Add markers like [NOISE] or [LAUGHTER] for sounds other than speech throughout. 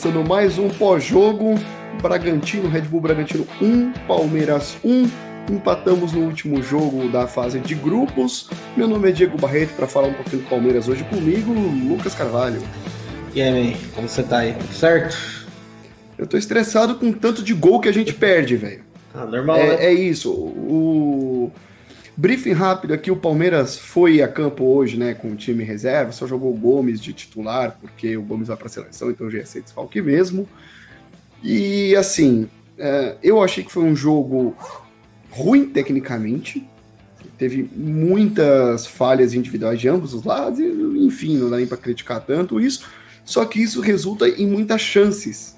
Começando mais um pós-jogo. Bragantino, Red Bull Bragantino 1, Palmeiras 1. Empatamos no último jogo da fase de grupos. Meu nome é Diego Barreto para falar um pouquinho do Palmeiras hoje comigo, Lucas Carvalho. E aí, man, como você tá aí? Tudo certo? Eu tô estressado com o tanto de gol que a gente perde, velho. Ah, normal, É, né? é isso. O briefing rápido aqui, o Palmeiras foi a campo hoje, né, com o time reserva, só jogou o Gomes de titular, porque o Gomes vai para a seleção, então já ia ser desfalque mesmo. E assim, é, eu achei que foi um jogo ruim tecnicamente, teve muitas falhas individuais de ambos os lados, enfim, não dá nem para criticar tanto isso, só que isso resulta em muitas chances.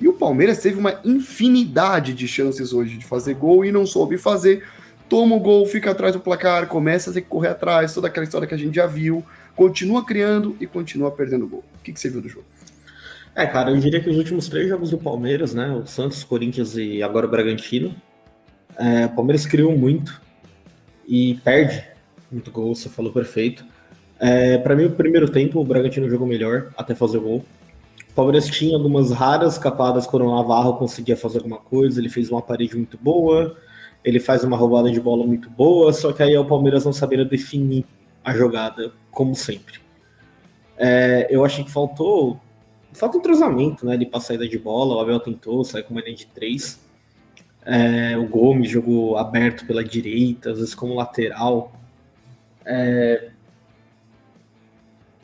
E o Palmeiras teve uma infinidade de chances hoje de fazer gol e não soube fazer. Toma o gol, fica atrás do placar, começa a ter que correr atrás, toda aquela história que a gente já viu, continua criando e continua perdendo gol. O que, que você viu do jogo? É, cara, eu diria que os últimos três jogos do Palmeiras, né? O Santos, Corinthians e agora o Bragantino. é, o Palmeiras criou muito e perde muito gol, você falou perfeito. É, para mim, o primeiro tempo, o Bragantino jogou melhor até fazer o gol. O Palmeiras tinha algumas raras escapadas quando o Navarro conseguia fazer alguma coisa, ele fez uma parede muito boa, ele faz uma roubada de bola muito boa, só que aí é o Palmeiras não sabendo definir a jogada, como sempre. É, eu achei que faltou falta entrosamento, né? De pra saída de bola, o Abel tentou, saiu com uma linha de três. É, o Gomes jogou aberto pela direita, às vezes como lateral. É,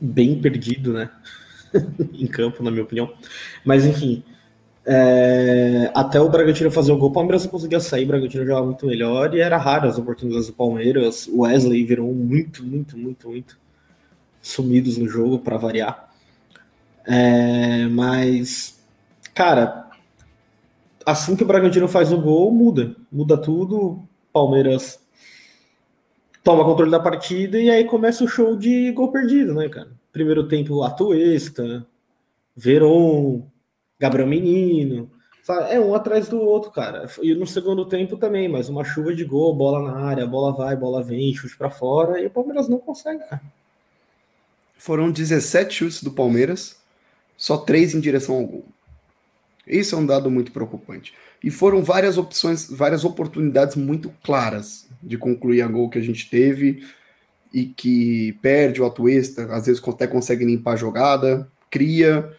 bem perdido, né? [LAUGHS] em campo, na minha opinião. Mas enfim, é, até o Bragantino fazer o gol, o Palmeiras não conseguia sair, o Bragantino jogava muito melhor e era raro as oportunidades do Palmeiras. O Wesley virou muito, muito, muito, muito sumidos no jogo para variar. É, mas, cara, assim que o Bragantino faz o gol, muda. Muda tudo. Palmeiras toma controle da partida e aí começa o show de gol perdido, né, cara? Primeiro tempo, Atuesta, Veron, Gabriel Menino. Sabe? É um atrás do outro, cara. E no segundo tempo também, mas uma chuva de gol, bola na área, bola vai, bola vem, chute para fora e o Palmeiras não consegue, cara. Foram 17 chutes do Palmeiras, só três em direção ao gol. Isso é um dado muito preocupante. E foram várias opções, várias oportunidades muito claras de concluir a gol que a gente teve e que perde o Atuesta, às vezes até consegue limpar a jogada, cria,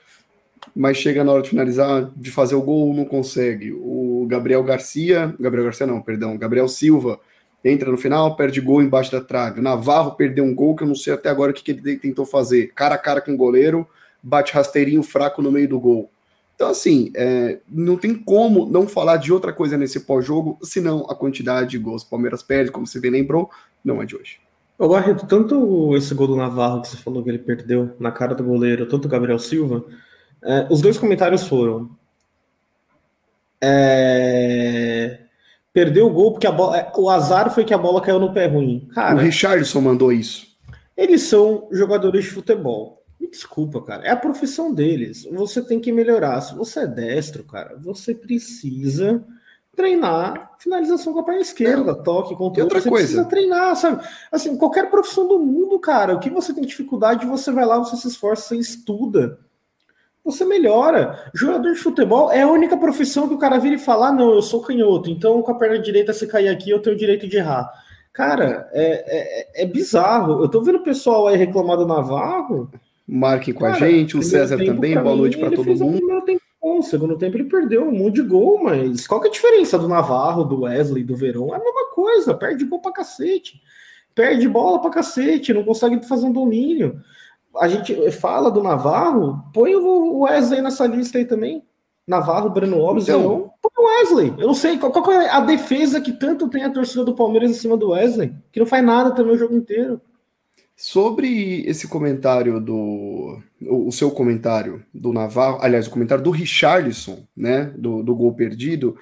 mas chega na hora de finalizar, de fazer o gol, não consegue. O Gabriel Garcia, Gabriel Garcia não, perdão, Gabriel Silva entra no final, perde gol embaixo da trave. O Navarro perdeu um gol que eu não sei até agora o que, que ele tentou fazer. Cara a cara com o goleiro, bate rasteirinho fraco no meio do gol. Então, assim, é, não tem como não falar de outra coisa nesse pós-jogo, senão a quantidade de gols. O Palmeiras perde, como você bem lembrou, não é de hoje. Ô Barreto, tanto esse gol do Navarro que você falou que ele perdeu na cara do goleiro, tanto o Gabriel Silva, é, os dois comentários foram. É, perdeu o gol porque a bola, o azar foi que a bola caiu no pé ruim. Cara, o Richardson mandou isso. Eles são jogadores de futebol. Me desculpa, cara. É a profissão deles. Você tem que melhorar. Se você é destro, cara, você precisa treinar finalização com a perna esquerda, toque, controle. outra você coisa. precisa treinar, sabe? Assim, qualquer profissão do mundo, cara, o que você tem dificuldade, você vai lá, você se esforça, você estuda. Você melhora. Jogador de futebol é a única profissão que o cara vira e fala: ah, não, eu sou canhoto, então com a perna direita, se cair aqui, eu tenho o direito de errar. Cara, é, é, é bizarro. Eu tô vendo o pessoal aí reclamar do Navarro. Marquem com Cara, a gente, o César também, boa mim, noite para todo mundo. bom. Segundo tempo ele perdeu um monte de gol, mas qual que é a diferença do Navarro, do Wesley, do Verão? É a mesma coisa, perde gol pra cacete. Perde bola pra cacete, não consegue fazer um domínio. A gente fala do Navarro, põe o Wesley nessa lista aí também. Navarro, Breno Alves, Então. Verão, põe o Wesley. Eu não sei qual, qual é a defesa que tanto tem a torcida do Palmeiras em cima do Wesley, que não faz nada também o jogo inteiro. Sobre esse comentário do. O, seu comentário do Navarro, aliás, o comentário do Richarlison, né? Do, do gol perdido,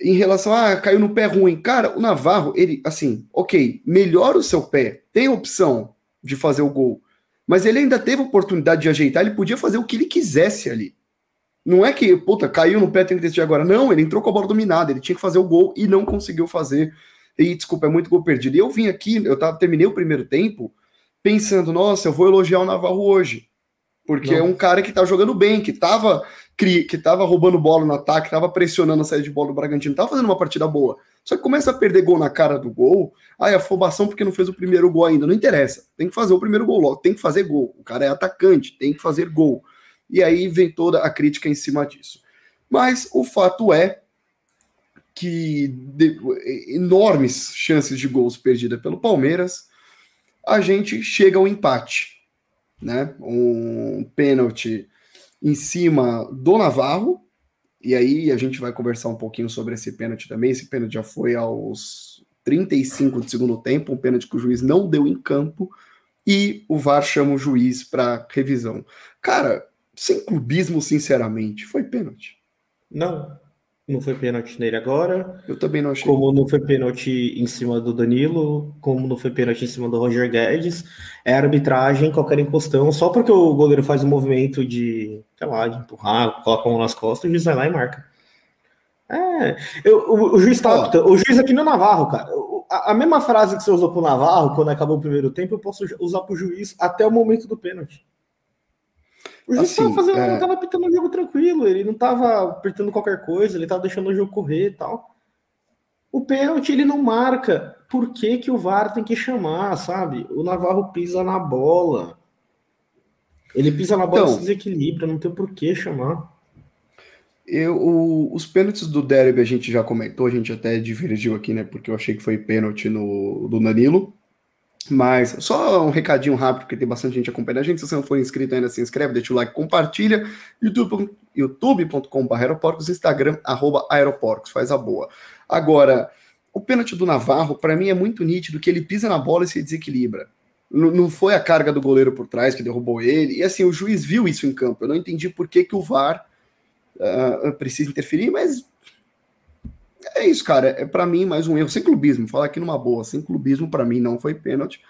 em relação a ah, caiu no pé ruim. Cara, o Navarro, ele, assim, ok, melhora o seu pé, tem opção de fazer o gol, mas ele ainda teve a oportunidade de ajeitar, ele podia fazer o que ele quisesse ali. Não é que, puta, caiu no pé, tem que decidir agora. Não, ele entrou com a bola dominada, ele tinha que fazer o gol e não conseguiu fazer. E, desculpa, é muito gol perdido. E eu vim aqui, eu tava, terminei o primeiro tempo pensando, nossa, eu vou elogiar o Navarro hoje. Porque não. é um cara que tá jogando bem, que tava, que tava roubando bola no ataque, tava pressionando a saída de bola do Bragantino, tava fazendo uma partida boa. Só que começa a perder gol na cara do gol. Aí afobação porque não fez o primeiro gol ainda. Não interessa. Tem que fazer o primeiro gol logo. Tem que fazer gol. O cara é atacante, tem que fazer gol. E aí vem toda a crítica em cima disso. Mas o fato é que de, enormes chances de gols perdidas pelo Palmeiras, a gente chega ao empate, né? Um pênalti em cima do Navarro, e aí a gente vai conversar um pouquinho sobre esse pênalti também. Esse pênalti já foi aos 35 do segundo tempo, um pênalti que o juiz não deu em campo, e o VAR chama o juiz para revisão. Cara, sem clubismo, sinceramente, foi pênalti. Não, não foi pênalti nele agora. Eu também não achei. Como não foi pênalti em cima do Danilo, como não foi pênalti em cima do Roger Guedes. É arbitragem, qualquer encostão. Só porque o goleiro faz um movimento de, sei lá, de empurrar, coloca a mão nas costas, o juiz vai lá e marca. É, eu, o, o, juiz tá, o juiz aqui no Navarro, cara. A, a, mesma frase que você usou pro Navarro quando acabou o primeiro tempo, eu posso usar pro juiz até o momento do pênalti. O juiz assim, tava fazendo, é... tava pitando o jogo tranquilo, ele não tava apertando qualquer coisa, ele tava deixando o jogo correr e tal. O pênalti ele não marca. Por que, que o VAR tem que chamar, sabe? O Navarro pisa na bola. Ele pisa na bola então, se desequilibra, não tem por que chamar. Eu, o, os pênaltis do Derby a gente já comentou, a gente até divergiu aqui, né? Porque eu achei que foi pênalti no, do Danilo. Mas só um recadinho rápido, porque tem bastante gente acompanhando a gente. Se você não for inscrito ainda, se inscreve, deixa o like, compartilha. YouTube.com.br YouTube aeroporcos, Instagram, arroba aeroporcos, faz a boa. Agora, o pênalti do Navarro, para mim, é muito nítido que ele pisa na bola e se desequilibra. Não, não foi a carga do goleiro por trás que derrubou ele. E assim, o juiz viu isso em campo. Eu não entendi por que, que o VAR uh, precisa interferir, mas é isso, cara. É para mim mais um erro sem clubismo. Falar aqui numa boa, sem clubismo para mim não foi pênalti.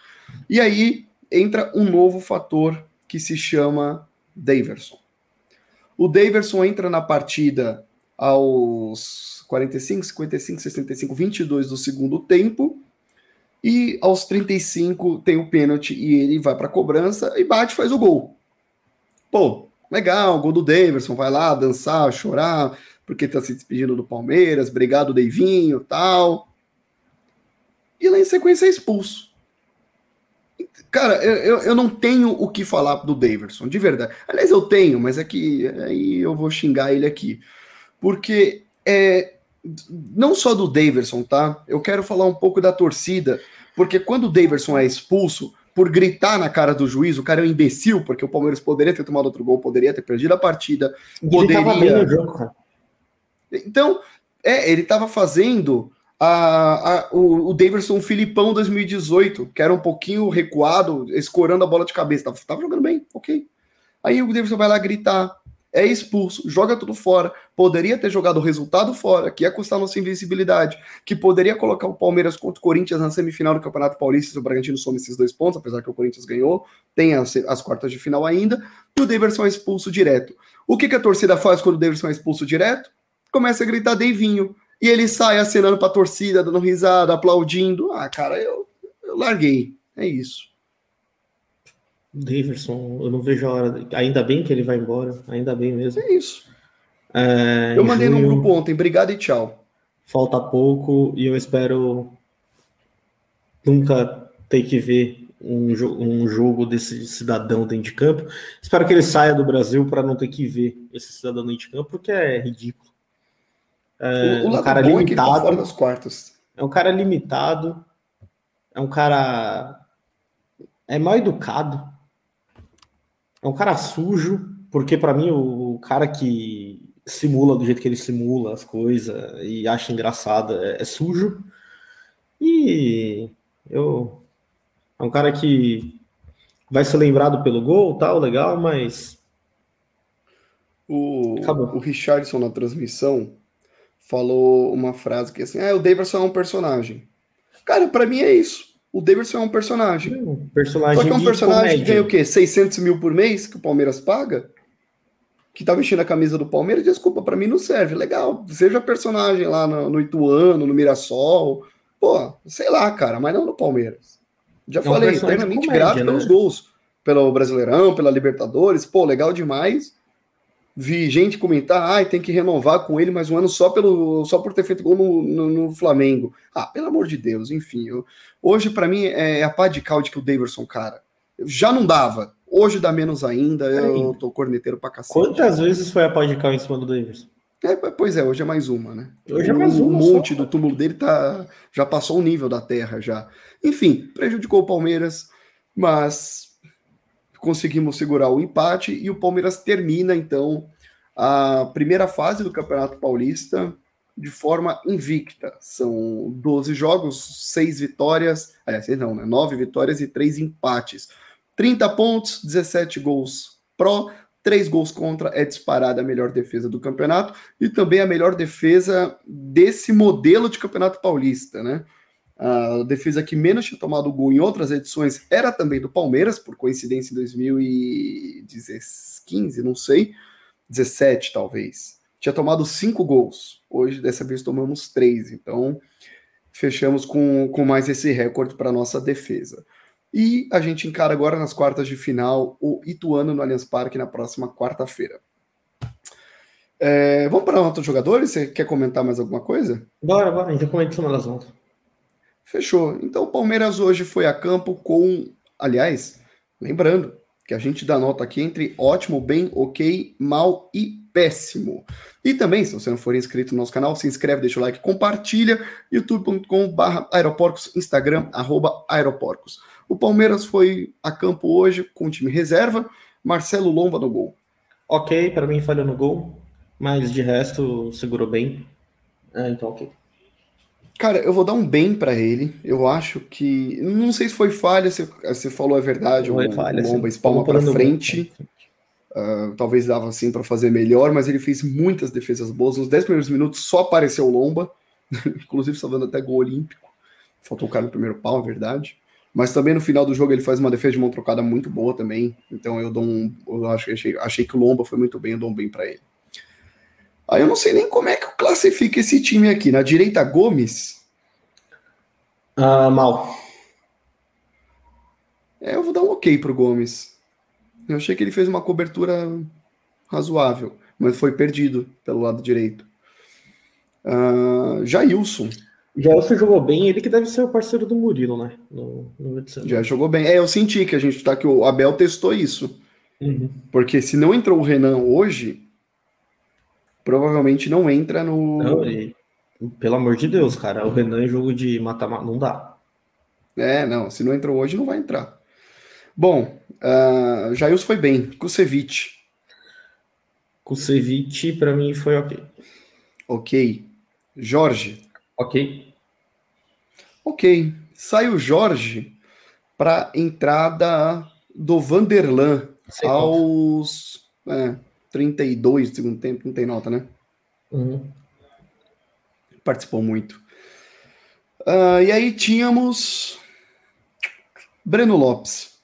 E aí entra um novo fator que se chama Daverson. O Daverson entra na partida aos 45, 55, 65, 22 do segundo tempo. E aos 35 tem o pênalti e ele vai para cobrança e bate faz o gol. Pô, legal, gol do Daverson, vai lá dançar, chorar, porque tá se despedindo do Palmeiras, obrigado Deivinho, tal. E lá em sequência é expulso. Cara, eu, eu não tenho o que falar do Daverson, de verdade. Aliás, eu tenho, mas é que aí eu vou xingar ele aqui. Porque é, não só do Daverson, tá? Eu quero falar um pouco da torcida, porque quando o Daverson é expulso, por gritar na cara do juiz, o cara é um imbecil, porque o Palmeiras poderia ter tomado outro gol, poderia ter perdido a partida, poderia... Ele bem no jogo, cara. Então, é, ele estava fazendo a, a, o, o Davidson Filipão 2018, que era um pouquinho recuado, escorando a bola de cabeça. Tava, tava jogando bem, ok. Aí o Davidson vai lá gritar, é expulso, joga tudo fora. Poderia ter jogado o resultado fora, que ia custar nossa invencibilidade, que poderia colocar o Palmeiras contra o Corinthians na semifinal do Campeonato Paulista se o Bragantino some esses dois pontos, apesar que o Corinthians ganhou, tem as, as quartas de final ainda, e o Davidson é expulso direto. O que, que a torcida faz quando o Davidson é expulso direto? Começa a gritar Deivinho. E ele sai acenando pra torcida, dando risada, aplaudindo. Ah, cara, eu, eu larguei. É isso. Davidson, eu não vejo a hora. Ainda bem que ele vai embora. Ainda bem mesmo. É isso. É, eu mandei junho, no grupo ontem. Obrigado e tchau. Falta pouco e eu espero nunca ter que ver um, um jogo desse cidadão dentro de campo. Espero que ele saia do Brasil para não ter que ver esse cidadão dentro de campo, porque é ridículo. É, o, um cara tá limitado. É quartas. É um cara limitado. É um cara. É mal educado. É um cara sujo. Porque, para mim, o, o, cara que simula do jeito que ele simula as coisas e acha engraçado é, é sujo. E eu. É um cara que vai ser lembrado pelo gol, tal, legal, mas. O, o Richardson na transmissão falou uma frase que assim, ah, o Davidson é um personagem. Cara, para mim é isso. O Davidson é um personagem. Um personagem Só que é um personagem comédia. que ganha o quê? 600 mil por mês que o Palmeiras paga? Que tá vestindo a camisa do Palmeiras? Desculpa, para mim não serve. Legal, seja personagem lá no, no Ituano, no Mirassol. Pô, sei lá, cara, mas não no Palmeiras. Já é falei, um eternamente grato né? pelos gols. pelo Brasileirão, pela Libertadores, pô, legal demais. Vi gente comentar, ai, tem que renovar com ele mais um ano só, pelo, só por ter feito gol no, no, no Flamengo. Ah, pelo amor de Deus, enfim. Eu, hoje, para mim, é a pá de calde que o Daverson, cara. Já não dava. Hoje dá menos ainda. Eu tô corneteiro pra cacete. Quantas vezes foi a pá de cal em cima do Daverson? É, pois é, hoje é mais uma, né? Hoje é mais uma. O monte só. do túmulo dele tá, já passou o nível da terra já. Enfim, prejudicou o Palmeiras, mas conseguimos segurar o empate e o Palmeiras termina então a primeira fase do Campeonato Paulista de forma invicta. São 12 jogos, 6 vitórias, aliás, não, né? 9 vitórias e 3 empates. 30 pontos, 17 gols pró, três gols contra, é disparada a melhor defesa do campeonato e também a melhor defesa desse modelo de campeonato paulista, né? A defesa que menos tinha tomado gol em outras edições era também do Palmeiras, por coincidência em 2015, não sei, 17 talvez. Tinha tomado cinco gols. Hoje, dessa vez, tomamos três. Então, fechamos com, com mais esse recorde para nossa defesa. E a gente encara agora nas quartas de final o Ituano no Allianz Parque na próxima quarta-feira. É, vamos para outros jogadores? Você quer comentar mais alguma coisa? Bora, bora, a gente comenta semana das voltas. Fechou. Então o Palmeiras hoje foi a campo com. Aliás, lembrando que a gente dá nota aqui entre ótimo, bem, ok, mal e péssimo. E também, se você não for inscrito no nosso canal, se inscreve, deixa o like, compartilha, youtube.com.br aeroporcos, instagram, arroba aeroporcos. O Palmeiras foi a campo hoje com o time reserva, Marcelo Lomba no gol. Ok, para mim falhou no gol, mas de resto segurou bem. É, então, ok. Cara, eu vou dar um bem para ele. Eu acho que. Não sei se foi falha, se você falou a verdade. Foi o, falha, o Lomba espalma para frente. Uh, talvez dava assim para fazer melhor, mas ele fez muitas defesas boas. Nos 10 primeiros minutos só apareceu o Lomba, [LAUGHS] inclusive salvando até gol olímpico. Faltou o cara no primeiro pau, é verdade. Mas também no final do jogo ele faz uma defesa de mão trocada muito boa também. Então eu dou um. Eu acho, achei, achei que o Lomba foi muito bem, eu dou um bem para ele. Aí eu não sei nem como é que eu classifico esse time aqui. Na direita, Gomes. Uh, mal. É, eu vou dar um ok pro Gomes. Eu achei que ele fez uma cobertura razoável, mas foi perdido pelo lado direito. Uh, Jailson. Gelson jogou bem, ele que deve ser o parceiro do Murilo, né? No, no Já jogou bem. É, eu senti que a gente tá que o Abel testou isso. Uhum. Porque se não entrou o Renan hoje, provavelmente não entra no. Não, e, pelo amor de Deus, cara, o Renan em jogo de mata-mata não dá. É, não, se não entrou hoje, não vai entrar. Bom, uh, foi bem. Kusevich. Kusevich, para mim, foi ok. Ok. Jorge. Ok. Ok. Sai o Jorge para entrada do Vanderlan Sei aos é, 32 do segundo tempo, não tem nota, né? Uhum. Participou muito. Uh, e aí tínhamos Breno Lopes.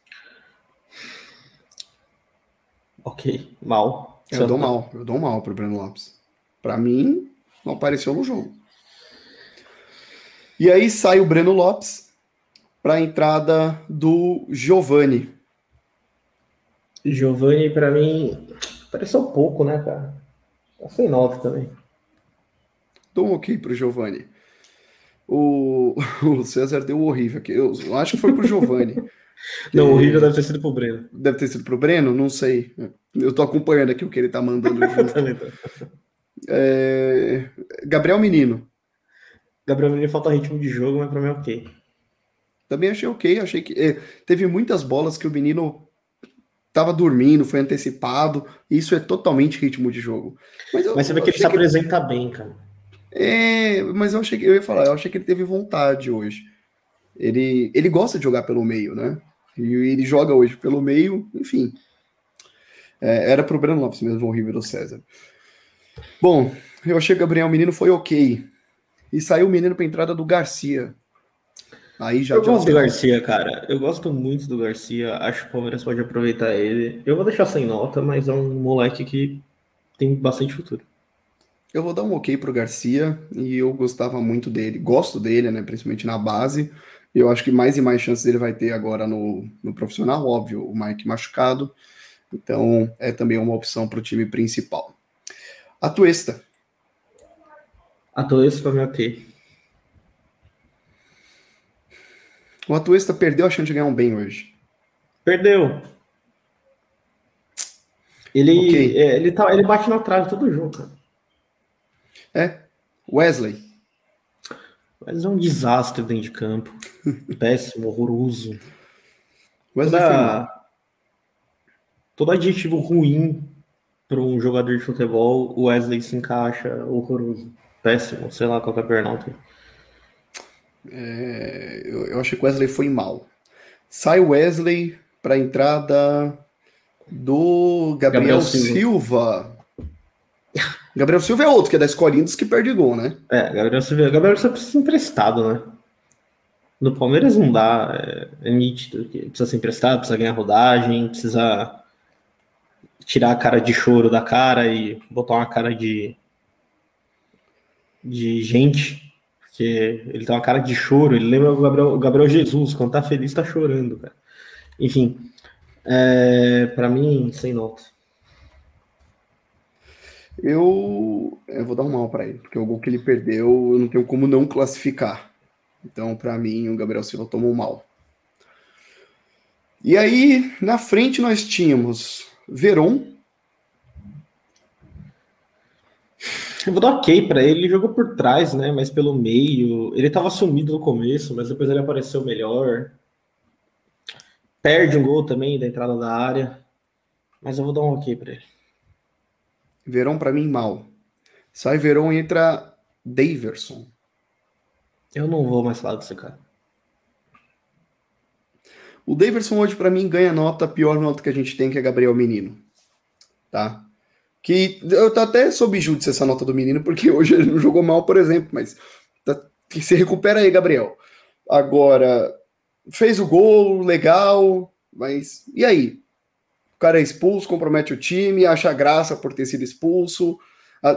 Ok, mal. Eu dou mal, eu dou mal pro Breno Lopes. Para mim, não apareceu no jogo. E aí sai o Breno Lopes para a entrada do Giovani. Giovani, para mim, pareceu pouco, né, cara? Tá sem nota também. Dou um ok pro Giovani. O, [LAUGHS] o César deu horrível aqui. Eu, acho que foi pro Giovani. [LAUGHS] Não, o horrível deve ter sido pro Breno. Deve ter sido pro Breno? Não sei. Eu tô acompanhando aqui o que ele tá mandando. [LAUGHS] é... Gabriel Menino. Gabriel Menino falta ritmo de jogo, mas para mim é ok. Também achei ok, achei que eh, teve muitas bolas que o menino tava dormindo, foi antecipado. Isso é totalmente ritmo de jogo. Mas, eu, mas você vê que ele se apresenta bem, cara. É, mas eu achei que eu ia falar, eu achei que ele teve vontade hoje. Ele, ele gosta de jogar pelo meio, né? E ele joga hoje pelo meio, enfim. É, era pro Breno Lopes mesmo, o River do César. Bom, eu achei que o Gabriel Menino foi ok e saiu o menino para entrada do Garcia. Aí já eu gosto do Garcia, cara. Eu gosto muito do Garcia. Acho que o Palmeiras pode aproveitar ele. Eu vou deixar sem nota, mas é um moleque que tem bastante futuro. Eu vou dar um ok pro Garcia e eu gostava muito dele. Gosto dele, né? Principalmente na base. Eu acho que mais e mais chances ele vai ter agora no, no profissional, óbvio, o Mike machucado. Então é também uma opção para o time principal. A Tuesta. A Tuesta para mim ok. O Atuesta perdeu a chance de ganhar um bem hoje. Perdeu. Ele, okay. é, ele, tá, ele bate na trave todo jogo, cara. É. Wesley. Mas é um desastre dentro de campo. [LAUGHS] Péssimo, horroroso. Wesley Toda, todo adjetivo ruim para um jogador de futebol, o Wesley se encaixa horroroso. Péssimo, sei lá qual é a burnout. É, eu, eu achei que o Wesley foi mal. Sai Wesley para a entrada do Gabriel, Gabriel Silva. Silva. Gabriel Silva é outro, que é da escolinha dos que perde gol, né? É, Gabriel Silva, Gabriel Silva precisa ser emprestado, né? No Palmeiras não dá, é, é nítido precisa ser emprestado, precisa ganhar rodagem, precisa tirar a cara de choro da cara e botar uma cara de de gente, porque ele tem uma cara de choro, ele lembra o Gabriel, o Gabriel Jesus, quando tá feliz tá chorando, cara. Enfim, é, para mim, sem nota. Eu, eu vou dar um mal para ele, porque o gol que ele perdeu, eu não tenho como não classificar. Então, para mim, o Gabriel Silva tomou mal. E aí, na frente nós tínhamos Veron. Eu vou dar ok para ele. Ele jogou por trás, né? Mas pelo meio. Ele estava sumido no começo, mas depois ele apareceu melhor. Perde um gol também da entrada da área. Mas eu vou dar um ok para ele. Verão para mim mal. Sai Verão entra Daverson. Eu não vou mais falar desse cara. O Daverson hoje para mim ganha nota, a pior nota que a gente tem que é Gabriel Menino. Tá? Que eu até sob júdice essa nota do menino, porque [LAUGHS] hoje ele não jogou mal, por exemplo, mas tá, se recupera aí, Gabriel. Agora, fez o gol, legal, mas e aí? cara é expulso, compromete o time, acha graça por ter sido expulso.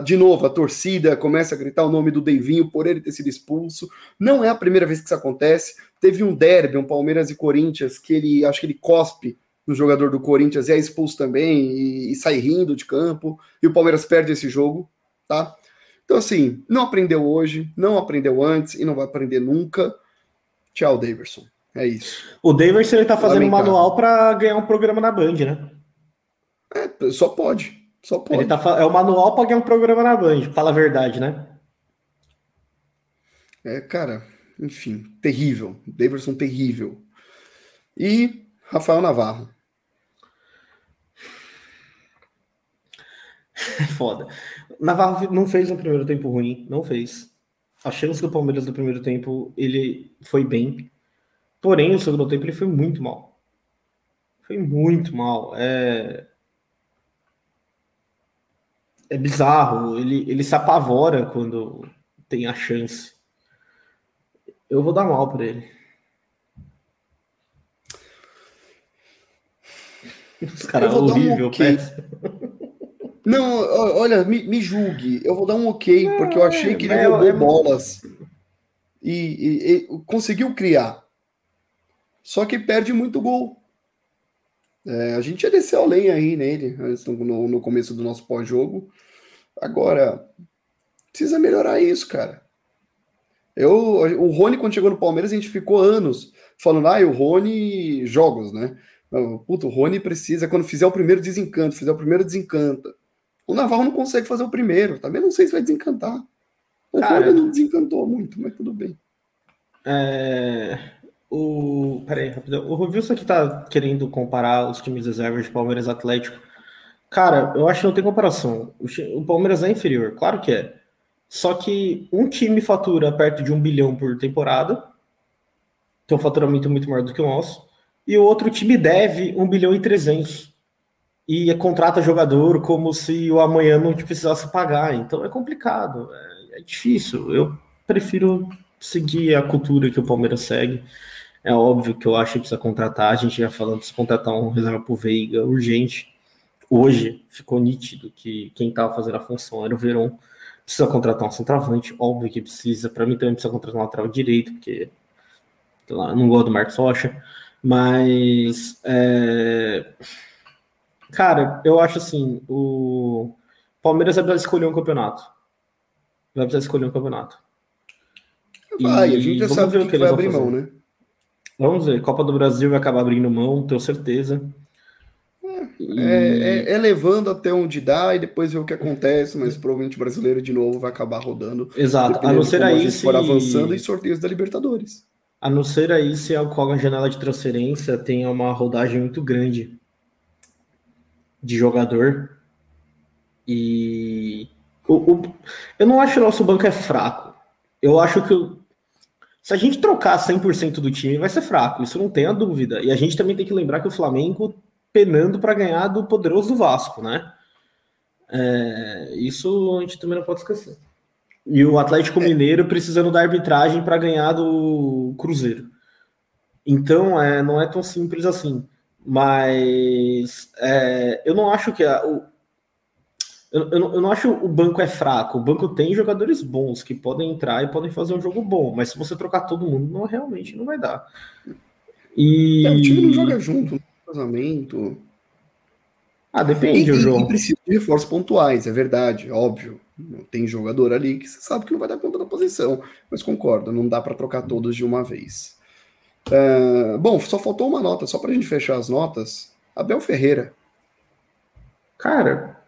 De novo, a torcida começa a gritar o nome do Deivinho por ele ter sido expulso. Não é a primeira vez que isso acontece. Teve um derby, um Palmeiras e Corinthians, que ele acho que ele cospe no jogador do Corinthians e é expulso também e, e sai rindo de campo. E o Palmeiras perde esse jogo, tá? Então, assim, não aprendeu hoje, não aprendeu antes e não vai aprender nunca. Tchau, Daverson. É isso. O Daverson ele tá fazendo um manual para ganhar um programa na Band, né? É, só pode. Só pode. Ele tá, é o manual para ganhar um programa na Band, fala a verdade, né? É, cara, enfim, terrível. Daverson terrível. E Rafael Navarro. [LAUGHS] Foda. Navarro não fez um primeiro tempo ruim, não fez. A chance do Palmeiras no primeiro tempo, ele foi bem. Porém, o segundo tempo ele foi muito mal. Foi muito mal. É, é bizarro. Ele, ele se apavora quando tem a chance. Eu vou dar mal para ele. Os caras horrível, um okay. Não, olha, me, me, julgue. Eu vou dar um ok, porque eu achei que ele é, roubou é, bolas e, e, e conseguiu criar. Só que perde muito gol. É, a gente já desceu a lenha aí nele no, no começo do nosso pós-jogo. Agora, precisa melhorar isso, cara. Eu, o Rony, quando chegou no Palmeiras, a gente ficou anos falando, ah, o Rony, jogos, né? Puta, o Rony precisa, quando fizer o primeiro desencanto, fizer o primeiro desencanta. O Navarro não consegue fazer o primeiro, também não sei se vai desencantar. O Cara, não desencantou muito, mas tudo bem. É, o. Peraí, rapidão. O Rovilson aqui tá querendo comparar os times reservas de Palmeiras Atlético. Cara, eu acho que não tem comparação. O, o Palmeiras é inferior, claro que é. Só que um time fatura perto de um bilhão por temporada, tem um faturamento muito maior do que o nosso, e o outro time deve um bilhão e trezentos. E contrata jogador como se o amanhã não precisasse pagar. Então é complicado, é, é difícil. Eu prefiro seguir a cultura que o Palmeiras segue. É óbvio que eu acho que precisa contratar. A gente já falando de contratar um reserva pro Veiga urgente. Hoje ficou nítido que quem estava fazendo a função era o Verón. Precisa contratar um centroavante, óbvio que precisa. Para mim também precisa contratar um lateral direito, porque lá, não gosto do Marcos Rocha, mas é, cara, eu acho assim, o Palmeiras vai precisar escolher um campeonato. Vai precisar escolher um campeonato. Vai, e a gente já sabe o que, que vai abrir mão, né? Vamos ver, Copa do Brasil vai acabar abrindo mão, tenho certeza. E... É, é, é, levando até onde dá e depois ver o que acontece, mas provavelmente o brasileiro de novo vai acabar rodando. Exato, a não ser aí se for avançando em sorteios da Libertadores. A não ser aí se a janela de transferência tenha uma rodagem muito grande de jogador. E o, o, eu não acho que o nosso banco é fraco. Eu acho que o, se a gente trocar 100% do time, vai ser fraco, isso não tem a dúvida. E a gente também tem que lembrar que o Flamengo penando para ganhar do poderoso Vasco, né? É, isso a gente também não pode esquecer. E o Atlético é. Mineiro precisando da arbitragem para ganhar do Cruzeiro. Então, é, não é tão simples assim. Mas é, eu não acho que a, o, eu, eu, eu, não acho o banco é fraco. O banco tem jogadores bons que podem entrar e podem fazer um jogo bom. Mas se você trocar todo mundo, não, realmente não vai dar. E... É, o time não joga junto casamento. Ah, depende, o jogo. E precisa de reforços pontuais, é verdade, óbvio. Tem jogador ali que você sabe que não vai dar conta da posição, mas concordo, não dá para trocar todos de uma vez. Uh, bom, só faltou uma nota, só para a gente fechar as notas. Abel Ferreira. Cara,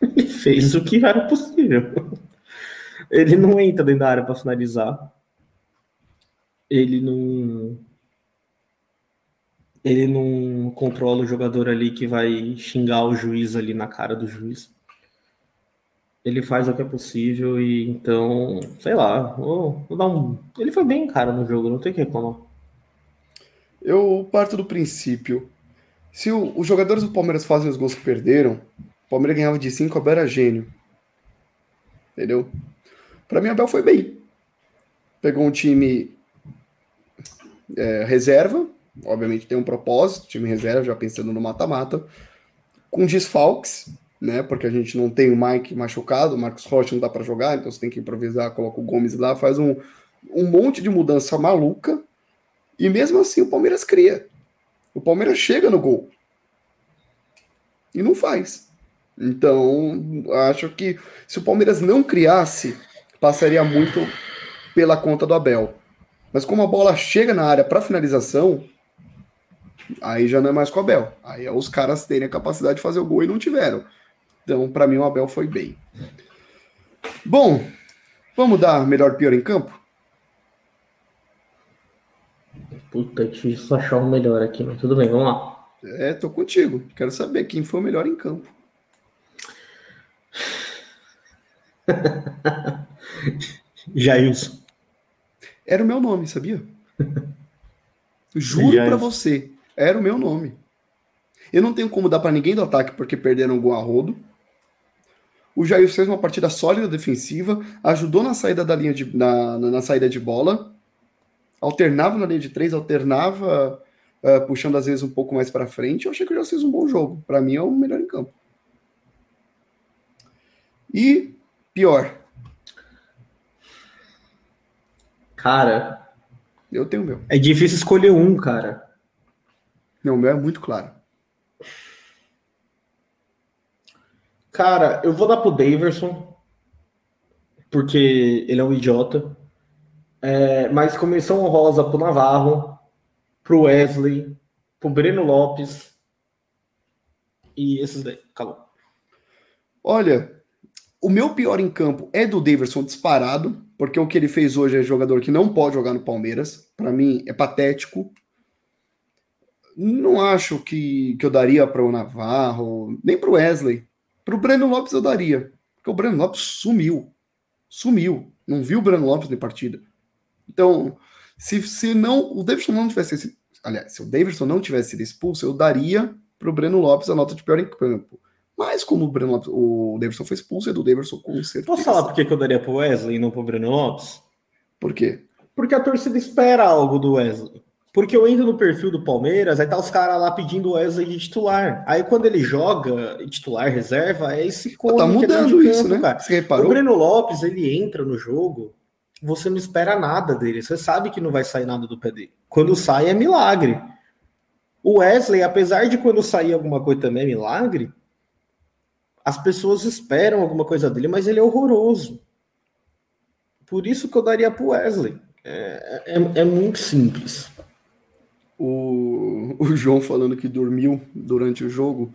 ele fez o que era possível. Ele não entra dentro da área para finalizar. Ele não ele não controla o jogador ali que vai xingar o juiz ali na cara do juiz. Ele faz o que é possível e então, sei lá, vou, vou dar um. Ele foi bem, cara, no jogo, não tem que reclamar. Eu parto do princípio. Se o, os jogadores do Palmeiras fazem os gols que perderam, o Palmeiras ganhava de 5, Abel era gênio. Entendeu? Para mim, Abel foi bem. Pegou um time é, reserva, obviamente tem um propósito, time reserva, já pensando no mata-mata, com desfalques, né? Porque a gente não tem o Mike machucado, o Marcos Rocha não dá para jogar, então você tem que improvisar, coloca o Gomes lá, faz um, um monte de mudança maluca, e mesmo assim o Palmeiras cria. O Palmeiras chega no gol. E não faz. Então, acho que se o Palmeiras não criasse, passaria muito pela conta do Abel. Mas como a bola chega na área para finalização, Aí já não é mais com o Abel. Aí é os caras terem a capacidade de fazer o gol e não tiveram. Então, para mim, o Abel foi bem. Bom, vamos dar melhor pior em campo? Puta, é difícil achar um melhor aqui, mas tudo bem, vamos lá. É, tô contigo. Quero saber quem foi o melhor em campo. [LAUGHS] Jailson. Era o meu nome, sabia? [LAUGHS] Juro para você. Era o meu nome. Eu não tenho como dar para ninguém do ataque porque perderam o gol a rodo. O Jair fez uma partida sólida defensiva, ajudou na saída da linha de, na, na, saída de bola, alternava na linha de três, alternava uh, puxando às vezes um pouco mais para frente. Eu achei que o Jair fez um bom jogo. Para mim é o melhor em campo. E pior. Cara, eu tenho o meu. É difícil escolher um, cara. Não, o meu é muito claro. Cara, eu vou dar pro Daverson, porque ele é um idiota. É, mas comissão honrosa pro Navarro, pro Wesley, pro Breno Lopes. E esses daí. Olha, o meu pior em campo é do Daverson disparado, porque o que ele fez hoje é jogador que não pode jogar no Palmeiras. Para mim é patético. Não acho que, que eu daria para o Navarro, nem para o Wesley. Para o Breno Lopes eu daria, porque o Breno Lopes sumiu. Sumiu. Não viu o Breno Lopes na partida. Então, se, se não o Davidson não tivesse aliás, se o Davidson não tivesse sido expulso, eu daria para o Breno Lopes a nota de pior em campo. Mas como o Breno Lopes, o Davidson foi expulso, é do Davidson com certeza. Posso falar por que eu daria para o Wesley e não para o Breno Lopes? Por quê? Porque a torcida espera algo do Wesley. Porque eu entro no perfil do Palmeiras, aí tá os caras lá pedindo o Wesley de titular. Aí quando ele joga titular reserva, é esse cone Tá mudando isso, né? Cara. Você reparou? O Breno Lopes, ele entra no jogo você não espera nada dele. Você sabe que não vai sair nada do pé dele. Quando sai é milagre. O Wesley, apesar de quando sair alguma coisa também é milagre, as pessoas esperam alguma coisa dele, mas ele é horroroso. Por isso que eu daria pro Wesley. É, é, é muito simples. O, o João falando que dormiu durante o jogo.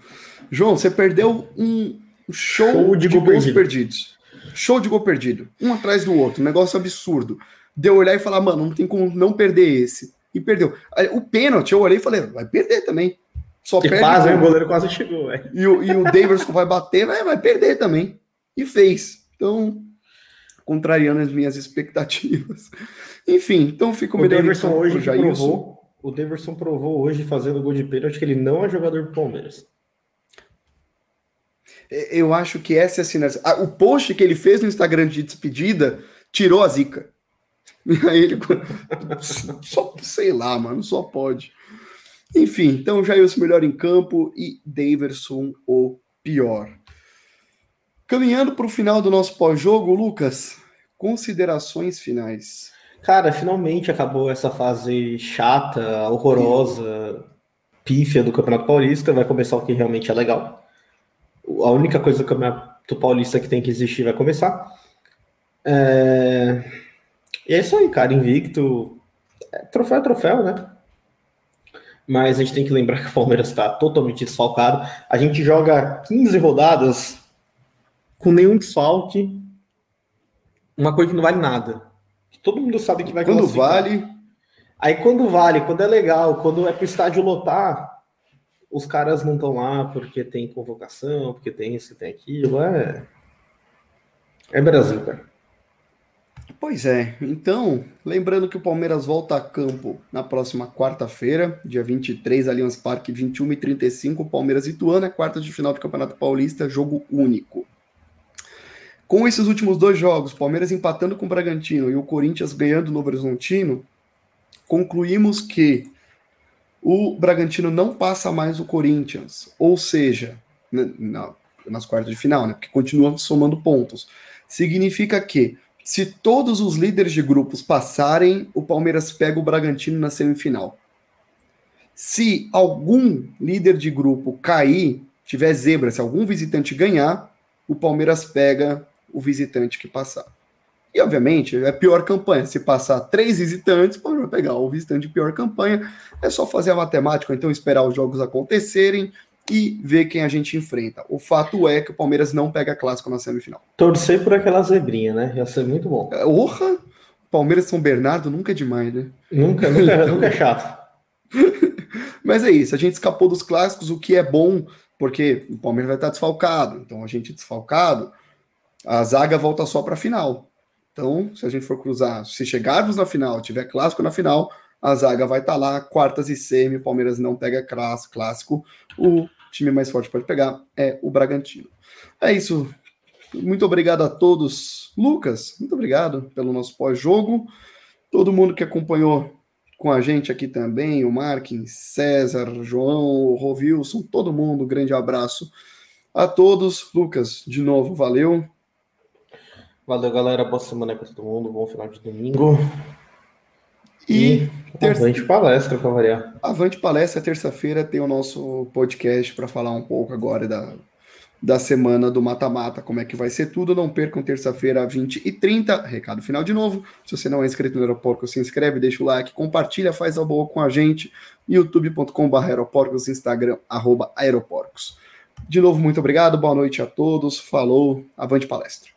João, você perdeu um show, show de, de gols perdido. perdidos. Show de gol perdido. Um atrás do outro. Um negócio absurdo. Deu olhar e falar, mano, não tem como não perder esse. E perdeu. O pênalti, eu olhei e falei, vai perder também. Só que perde. Quase, o goleiro quase chegou. E, o, e o Davidson vai bater, vai, vai perder também. E fez. Então, contrariando as minhas expectativas. [LAUGHS] Enfim, então fico o Davidson hoje provou, o Davidson provou hoje fazendo gol de pênalti que ele não é jogador do Palmeiras. É, eu acho que essa é a sinal. O post que ele fez no Instagram de despedida tirou a zica. [LAUGHS] E aí ele. só, sei lá, mano, só pode. Enfim, então Jailson melhor em campo e Daverson o pior. Caminhando para o final do nosso pós-jogo, Lucas, considerações finais. Cara, finalmente acabou essa fase chata, horrorosa, pífia do Campeonato Paulista. Vai começar o que realmente é legal a única coisa do Campeonato Paulista que tem que existir vai começar. É... E é isso aí, cara. Invicto. É, troféu é troféu, né? Mas a gente tem que lembrar que o Palmeiras está totalmente desfalcado. A gente joga 15 rodadas com nenhum desfalque. Uma coisa que não vale nada. Todo mundo sabe que vai Quando vale. Aí quando vale, quando é legal, quando é pro estádio lotar, os caras não estão lá porque tem convocação, porque tem isso, tem aquilo. É, é Brasil, cara. Pois é. Então, lembrando que o Palmeiras volta a campo na próxima quarta-feira, dia 23, Allianz Parque, 21 e 35, Palmeiras e Ituano, é quarta de final do Campeonato Paulista, jogo único. Com esses últimos dois jogos, Palmeiras empatando com o Bragantino e o Corinthians ganhando no Horizontino, concluímos que o Bragantino não passa mais o Corinthians, ou seja, na, nas quartas de final, né? Porque continua somando pontos. Significa que se todos os líderes de grupos passarem, o Palmeiras pega o Bragantino na semifinal. Se algum líder de grupo cair, tiver zebra, se algum visitante ganhar, o Palmeiras pega o visitante que passar. E, obviamente, é pior campanha. Se passar três visitantes, pode pegar o visitante de pior campanha. É só fazer a matemática, então esperar os jogos acontecerem e ver quem a gente enfrenta. O fato é que o Palmeiras não pega clássico na semifinal. Torcer por aquela zebrinha, né? Ia ser muito bom. É, orra! Palmeiras São Bernardo nunca é demais, né? Nunca, nunca, então... [LAUGHS] nunca é chato. [LAUGHS] Mas é isso, a gente escapou dos clássicos, o que é bom, porque o Palmeiras vai estar desfalcado. Então a gente desfalcado, a zaga volta só para a final. Então, se a gente for cruzar, se chegarmos na final, tiver clássico na final, a zaga vai estar tá lá, quartas e semi, o Palmeiras não pega clássico, o time mais forte pode pegar é o Bragantino. É isso. Muito obrigado a todos. Lucas, muito obrigado pelo nosso pós-jogo. Todo mundo que acompanhou com a gente aqui também, o Marquinhos, César, João, Rovilson, todo mundo, grande abraço a todos. Lucas, de novo, valeu. Valeu, galera. Boa semana para todo mundo. Bom final de domingo. E, e terça... avante palestra para variar. Avante palestra, terça-feira tem o nosso podcast para falar um pouco agora da, da semana do mata-mata, como é que vai ser tudo. Não percam terça-feira, 20 e 30. Recado final de novo. Se você não é inscrito no Aeroporcos, se inscreve, deixa o like, compartilha, faz a boa com a gente. youtube.com.br aeroporcos, Instagram, arroba aeroporcos. De novo, muito obrigado, boa noite a todos. Falou, avante palestra.